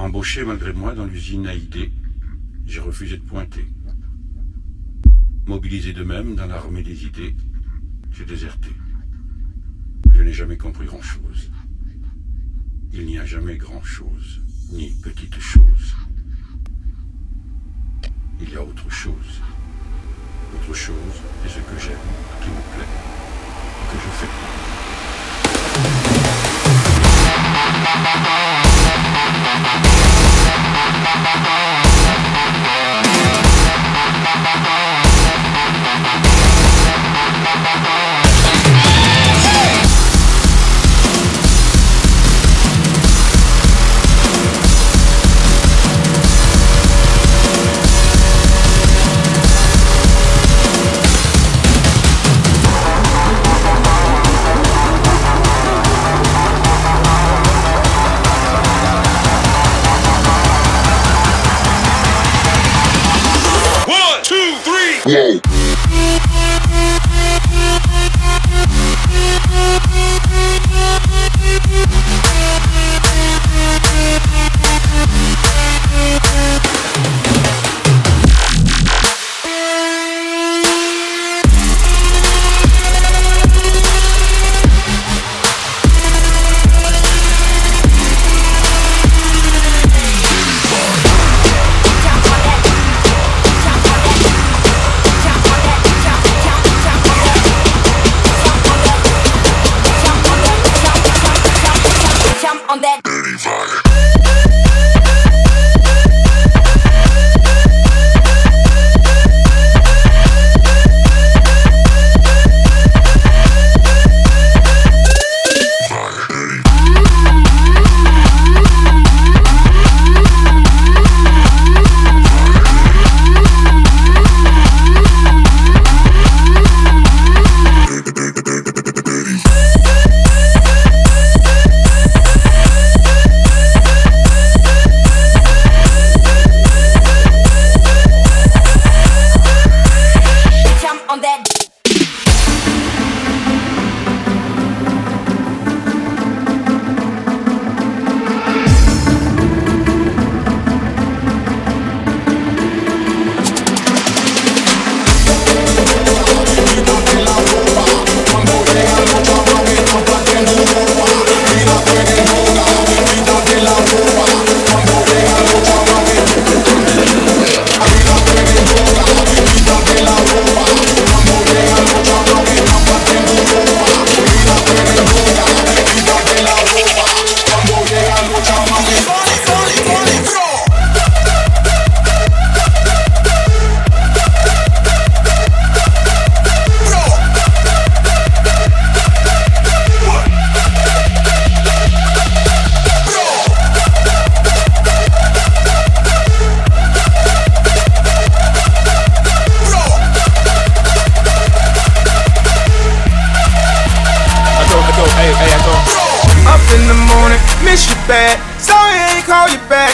Embauché malgré moi dans l'usine Haïdé, j'ai refusé de pointer. Mobilisé de même dans l'armée des idées, j'ai déserté. Je n'ai jamais compris grand-chose. Il n'y a jamais grand-chose, ni petite chose. Il y a autre chose. Autre chose, c'est ce que j'aime, qui me plaît, que je fais. Bye.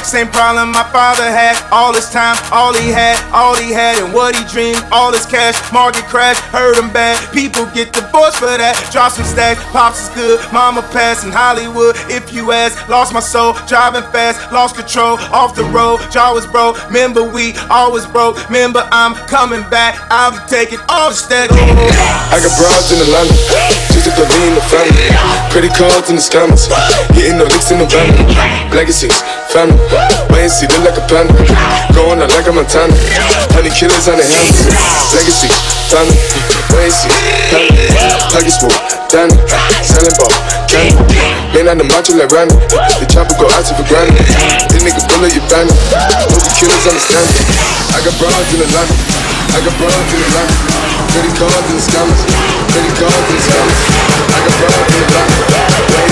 Same problem my father had. All his time, all he had, all he had, and what he dreamed, all his cash. Market crash, hurt him bad. People get divorced for that. Drop some stacks, pops is good. Mama passed in Hollywood. If you ask, lost my soul, driving fast, lost control, off the road. Jaw was broke. Remember we always broke. Remember I'm coming back. I'll be taking all the stacks. I got broads in the London, just a in the family. Credit cards in the scammers, getting no licks in the van. Legacies, family. And see, look like a panda. Going out like a Montana. Honey killers on the helmet. Legacy, family. And see, family. Huggy swoop, Danny. Selling ball, candy. Man on the macho like Randy. The chopper go out to for granted. This nigga bullet your bandit. Hope the killers understand it. I got broads in the line. I got broads in the line. Credit cards and scammers. Credit cards and scammers. I got broads in the line.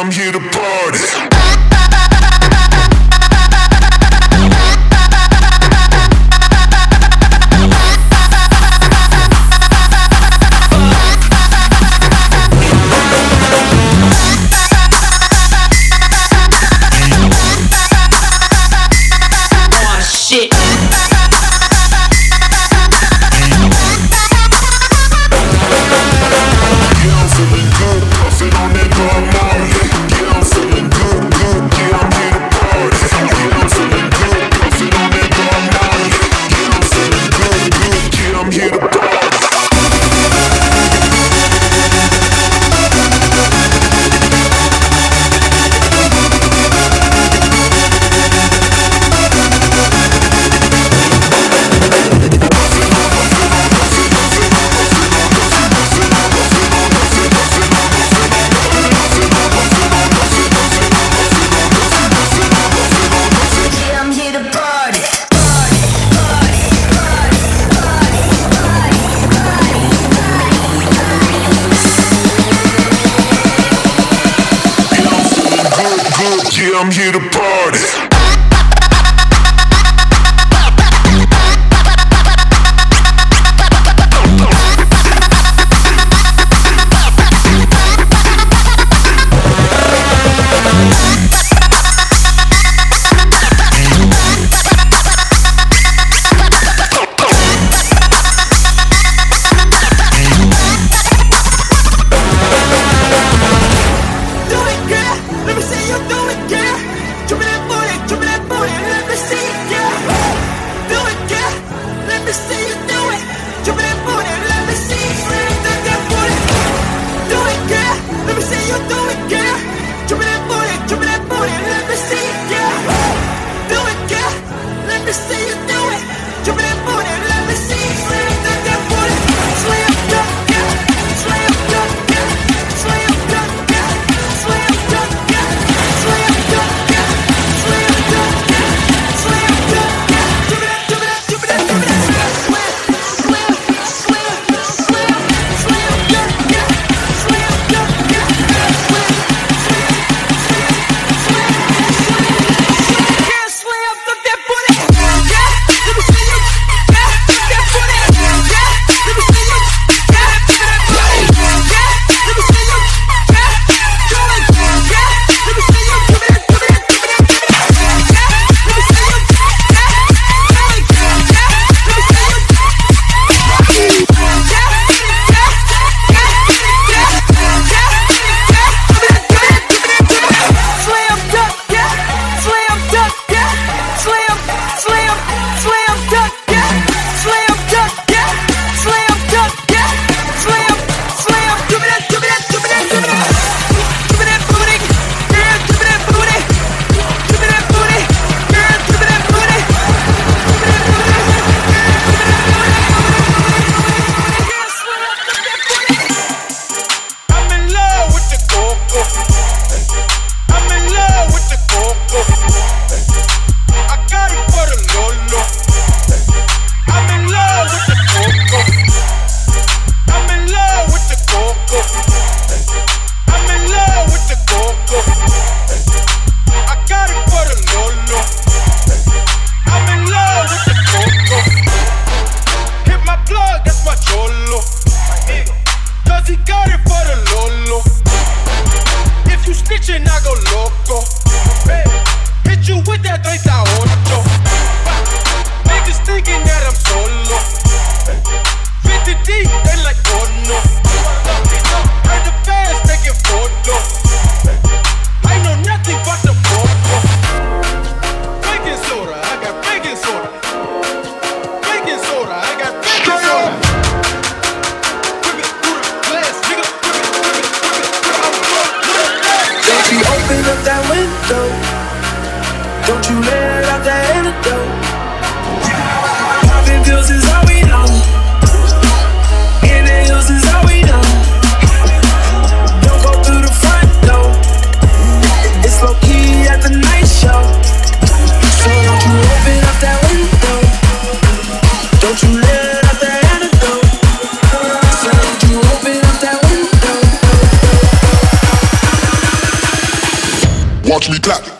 I'm here to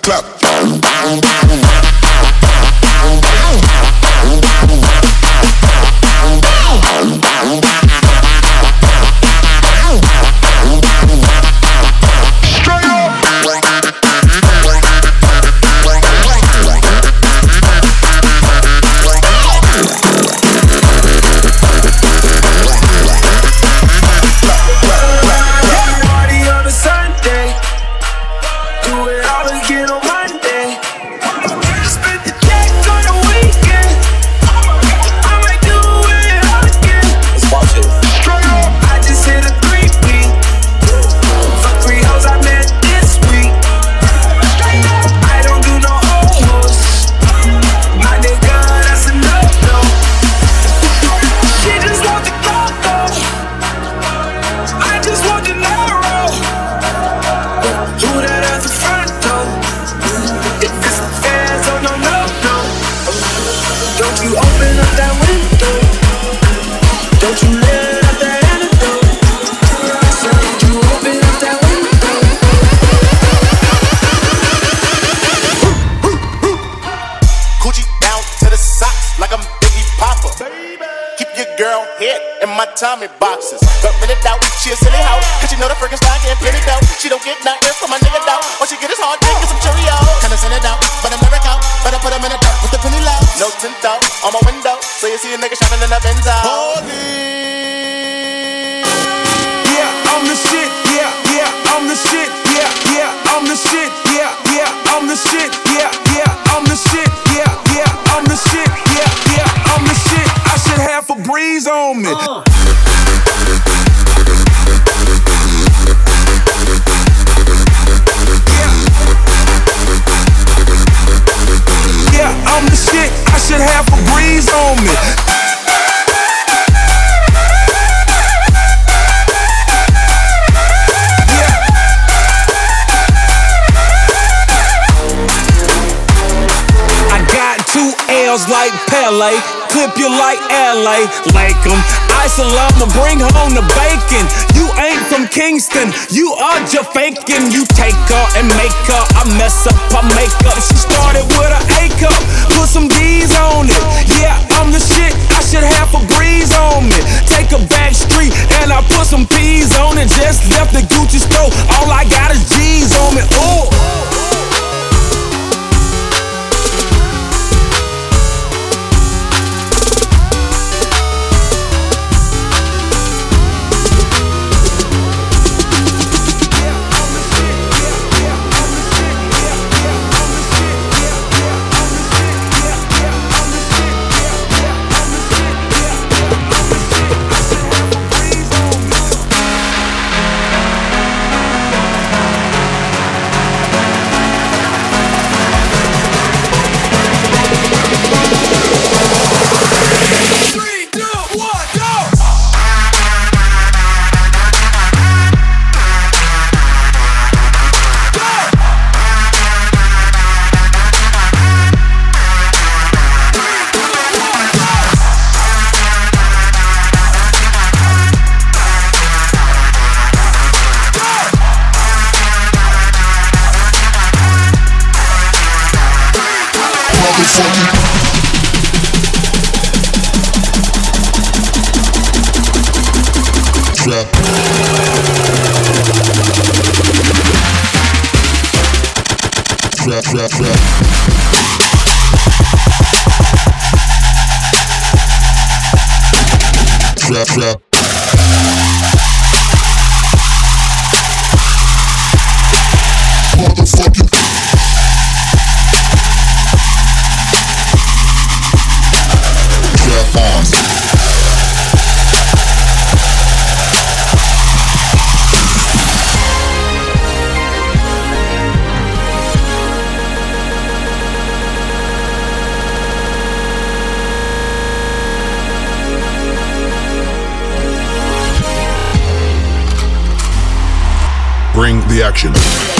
clap. Tommy boxes. But when it out, she a silly hoe. Cause she know the freaking style getting plenty dough. She don't get nothing from my nigga though. All she get is hard dick and some Cheerios. Kinda send it out, but I'm never out. Better put him in a dirt with the penny low. No tint out on my window. So you see a nigga shining in the Benz out. Holy. Yeah, I'm the shit. Yeah, yeah, I'm the shit. Yeah, yeah, I'm the shit. Yeah, yeah, I'm the shit. Yeah, yeah, I'm the shit. Yeah, yeah, I'm the shit. Yeah, yeah, I'm the shit. I should have a breeze on me. Uh. I'm the shit, I should have a breeze on me. Yeah. I got two L's like Pele, clip you like LA, like them. I'ma bring home the bacon. You ain't from Kingston, you are just faking. You take her and make her, I mess up her makeup. She started with an A cup, put some D's on it. Yeah, I'm the shit, I should have a breeze on me. Take a back street and I put some P's on it. Just left the Gucci store, all I got is G's on me. Ooh. The action.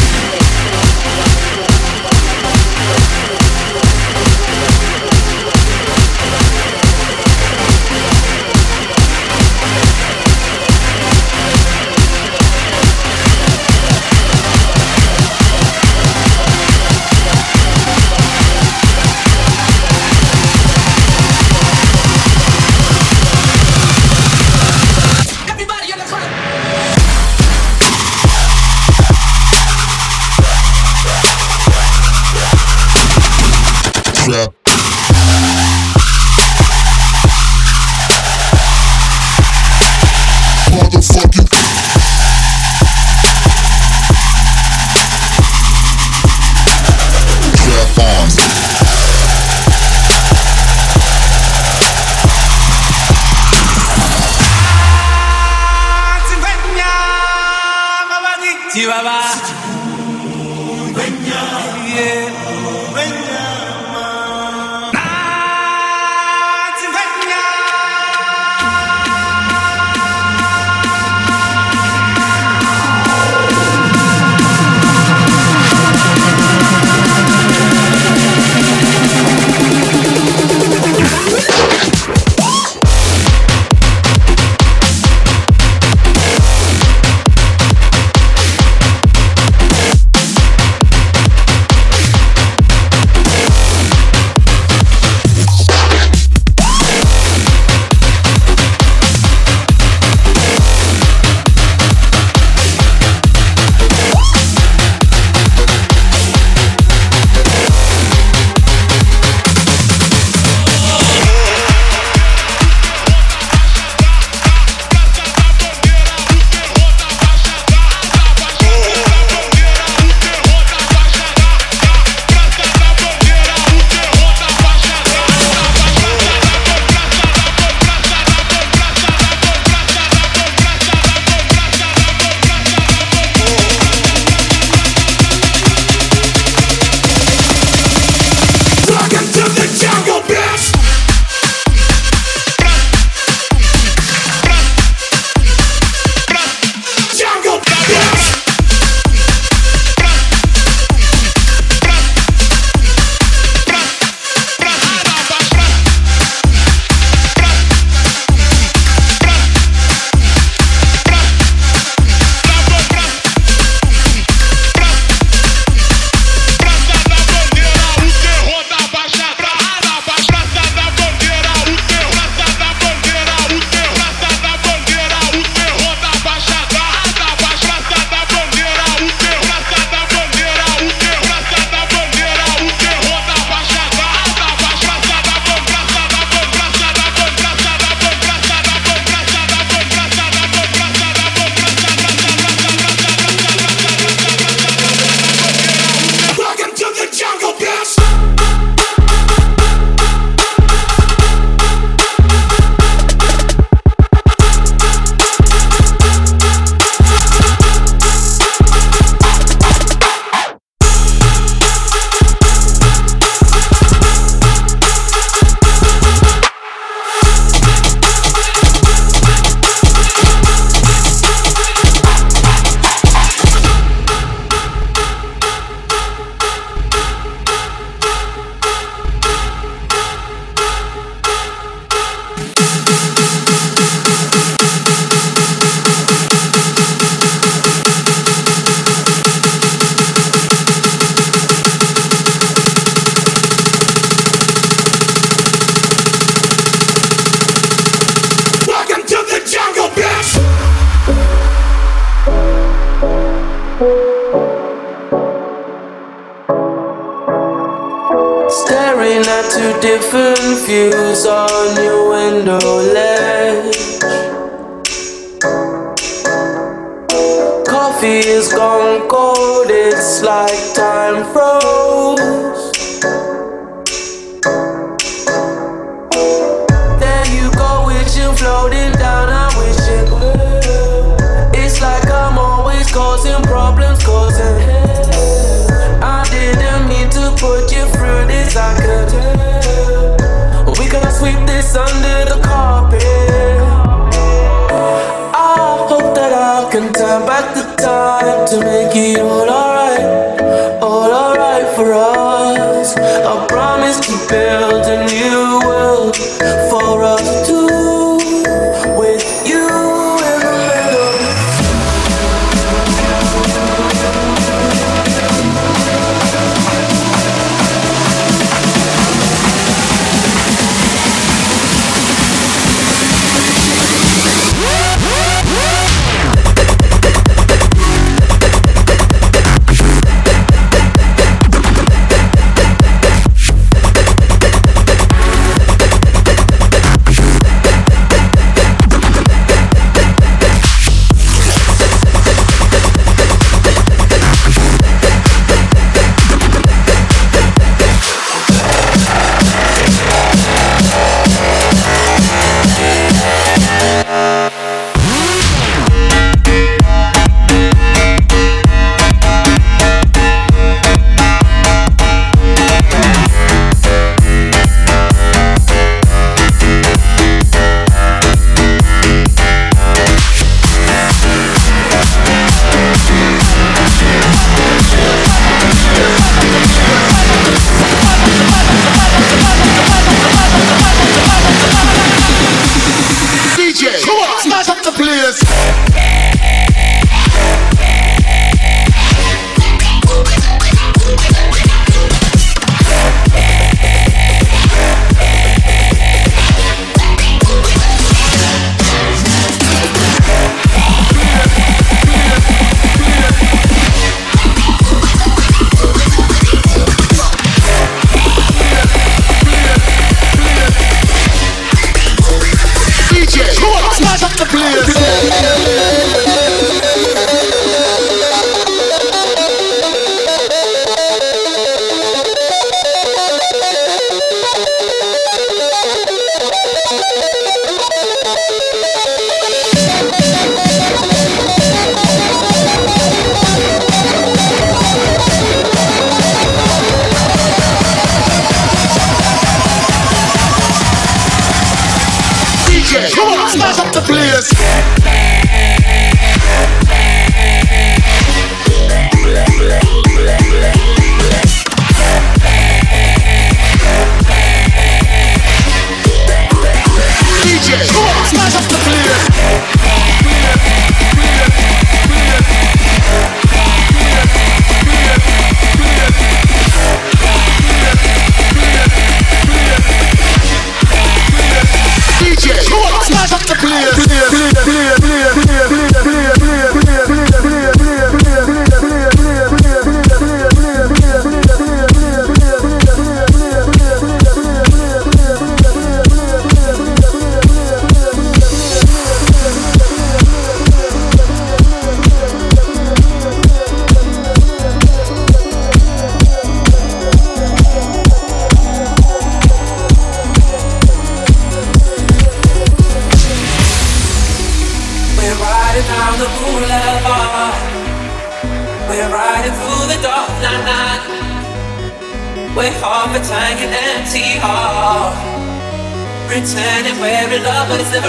to make it all alright, all alright for us. I promise keep building new.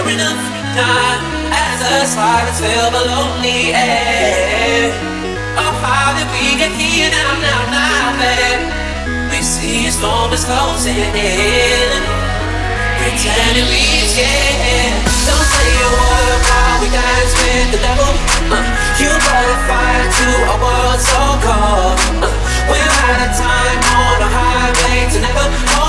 enough, time as a swallow the lonely air. Oh, how did we get here now, now, now, babe? We see a storm is closing in. Pretending we scared. Don't say a word while we dance with the devil. Uh, you brought a fire to a world so cold. Uh, we're out of time on a highway to never.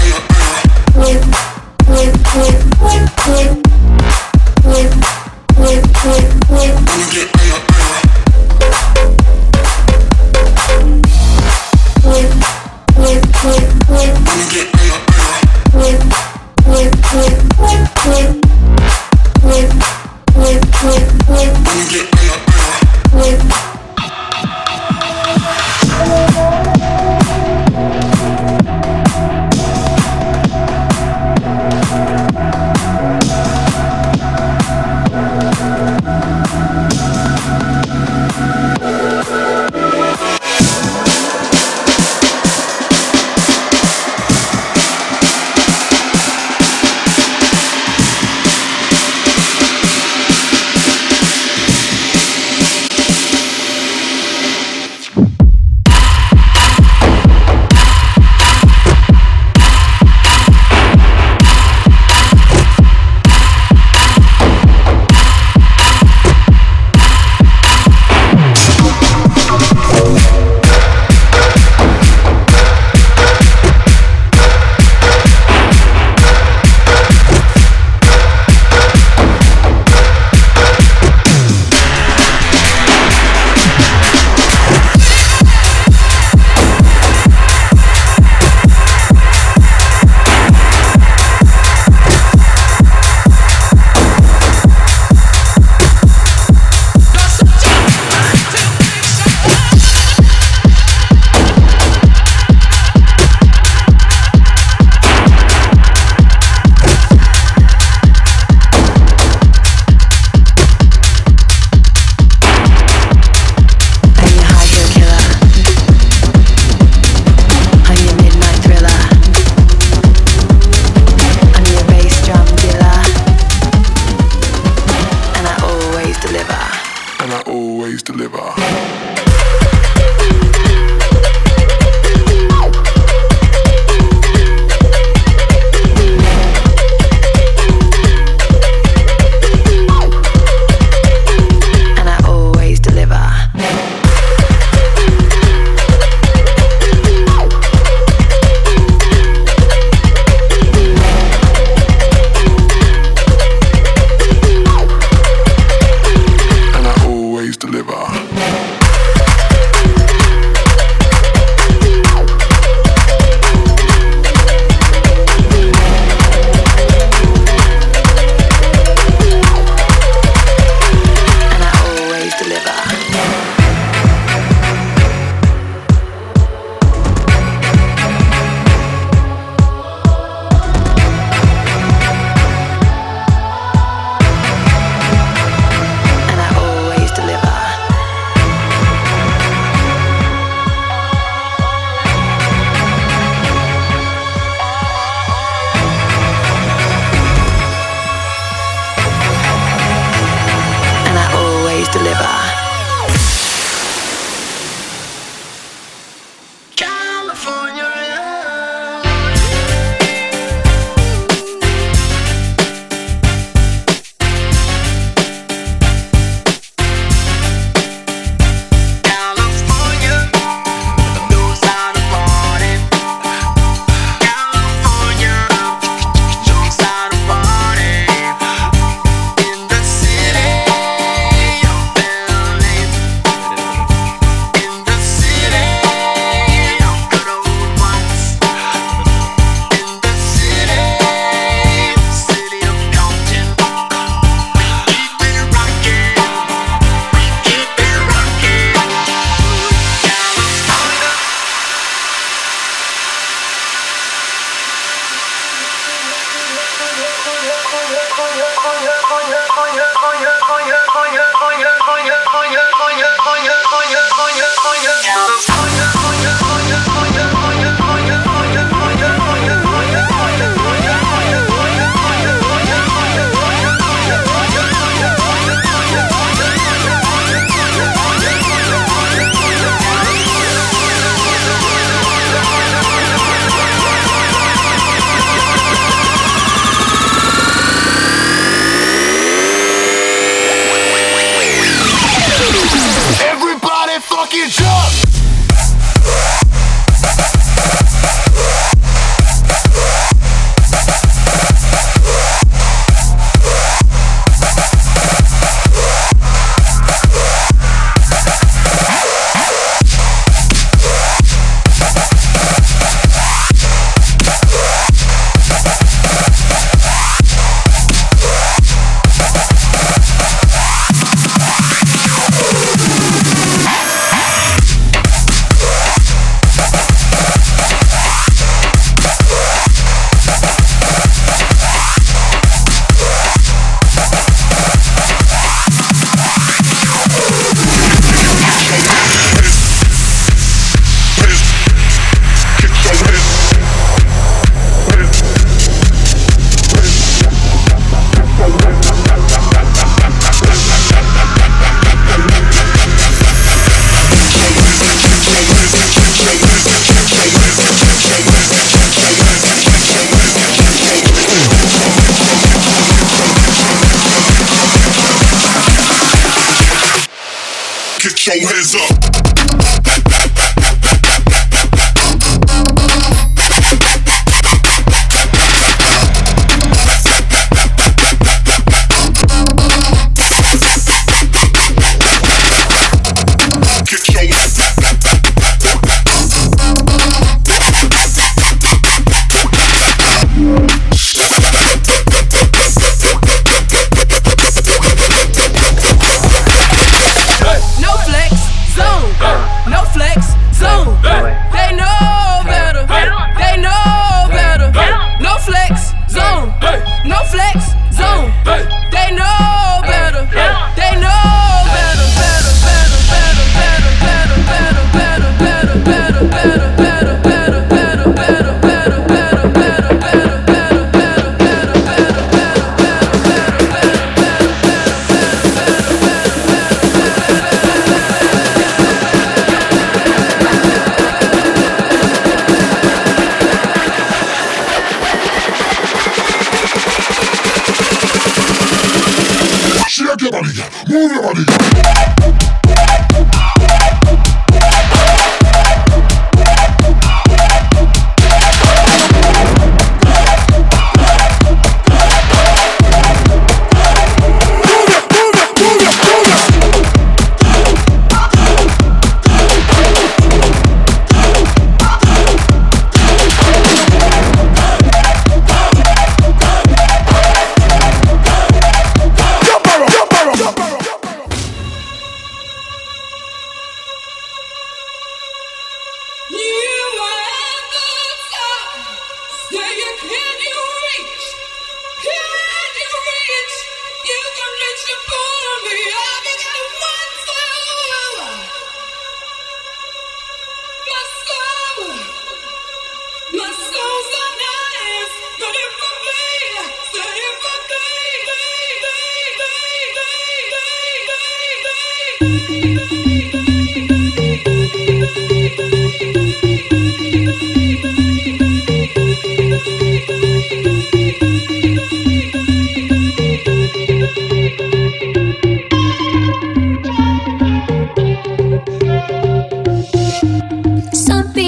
war.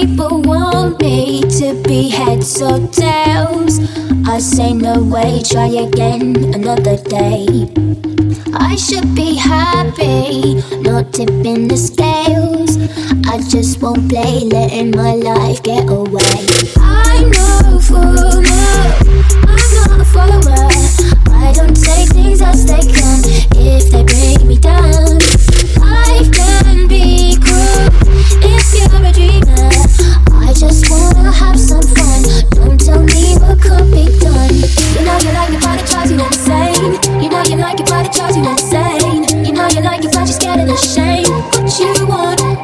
people want me to be heads or tails. I say no way, try again another day. I should be happy, not tipping the scales. I just won't play, letting my life get away. I'm no fooler. I'm not a follower. I don't take things as they come if they bring me down. Life can be cruel if you're a dreamer just wanna have some fun. Don't tell me what could be done. You know you like your body drives you insane. You know you like your body drives you insane. You know you like it, but you're scared and ashamed. What you want?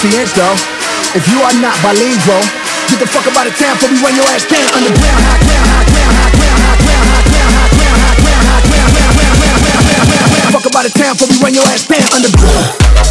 ciento. If you are not bilingual, get the fuck up out of town before we run your ass down underground. High ground, high ground, high ground, high ground, high ground, high ground, high ground, high ground, high ground. Fuck up out of town before we run your ass down underground.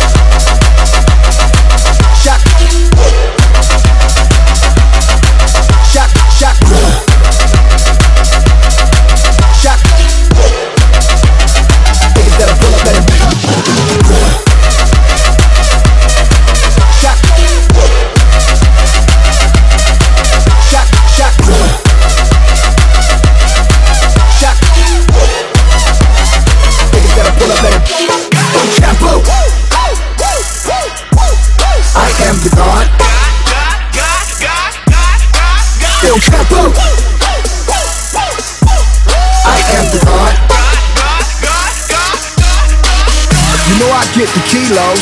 Kilos,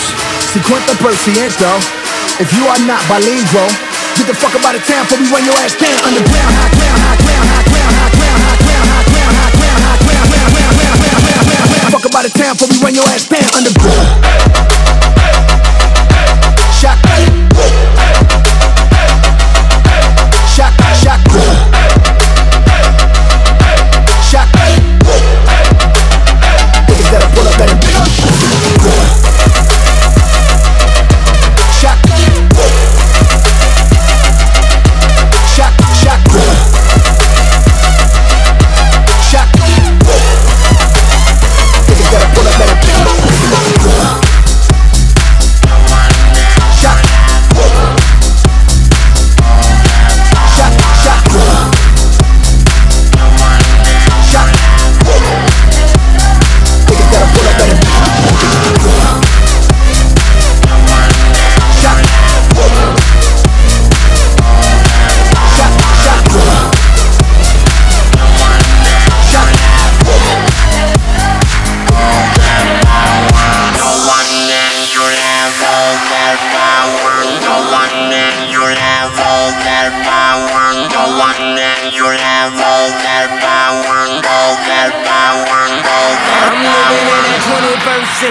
50%. If you are not bilingual, get the fuck out of town before we run your ass down underground. High ground, high ground, high ground, high ground, high ground, high ground, high ground, high ground, high ground. high ground, Fuck up out of town before we run your ass down underground.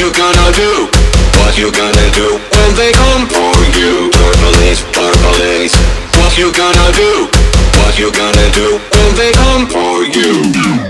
you gonna do? What you gonna do when they come for you? Police, police. What you gonna do? What you gonna do when they come for you?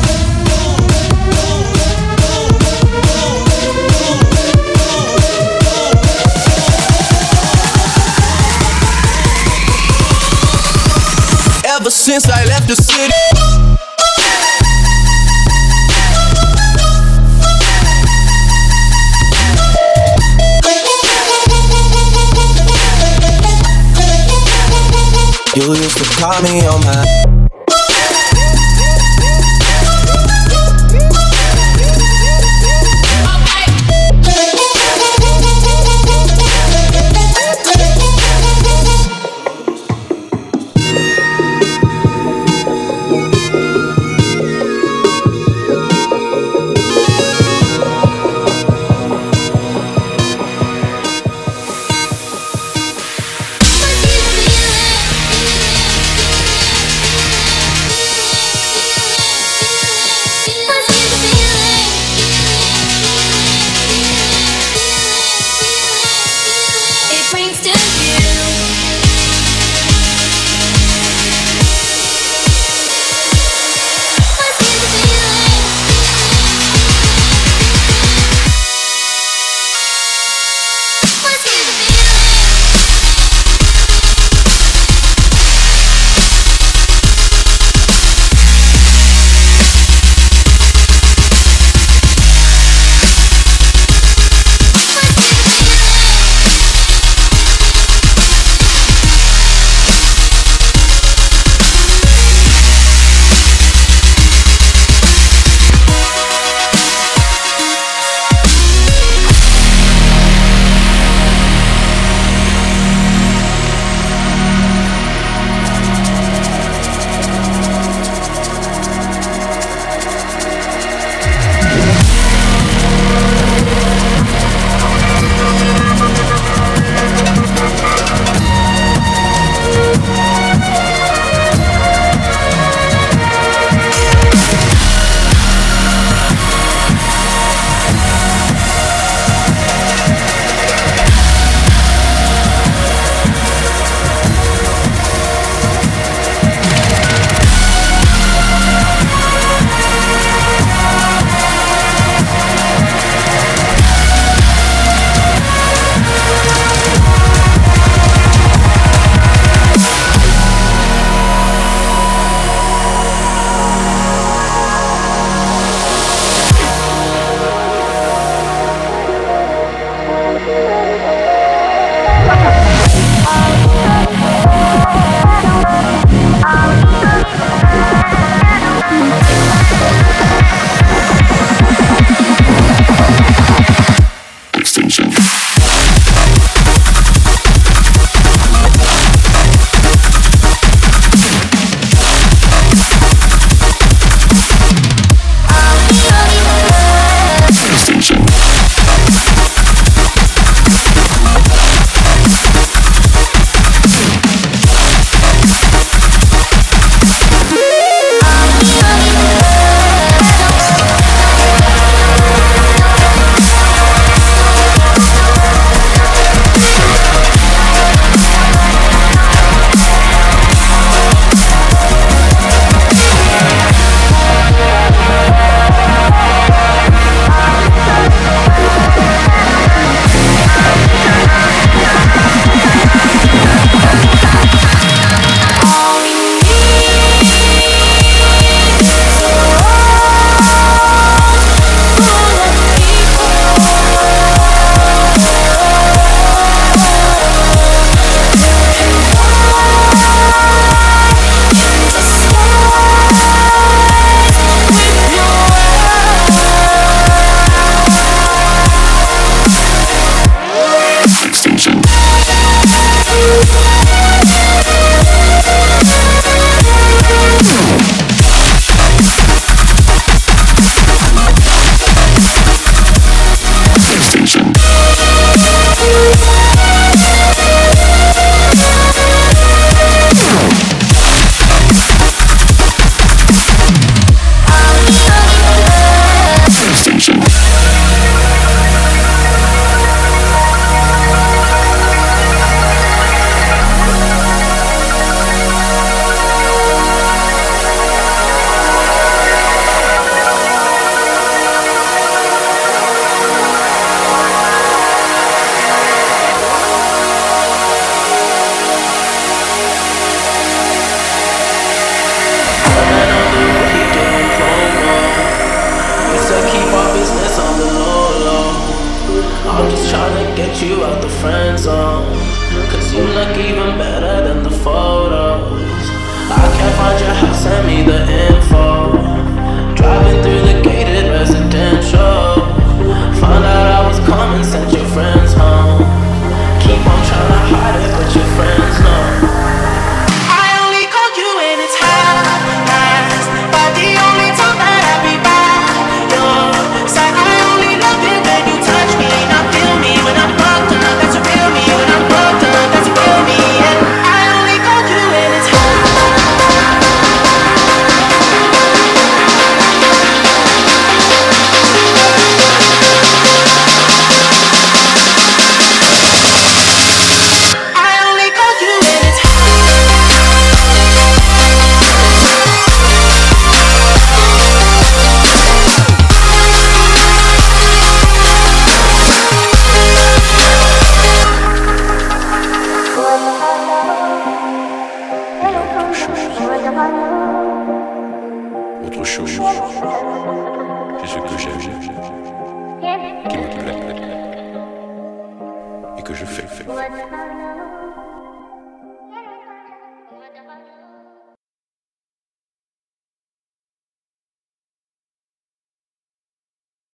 since I left the city. You used to call me on my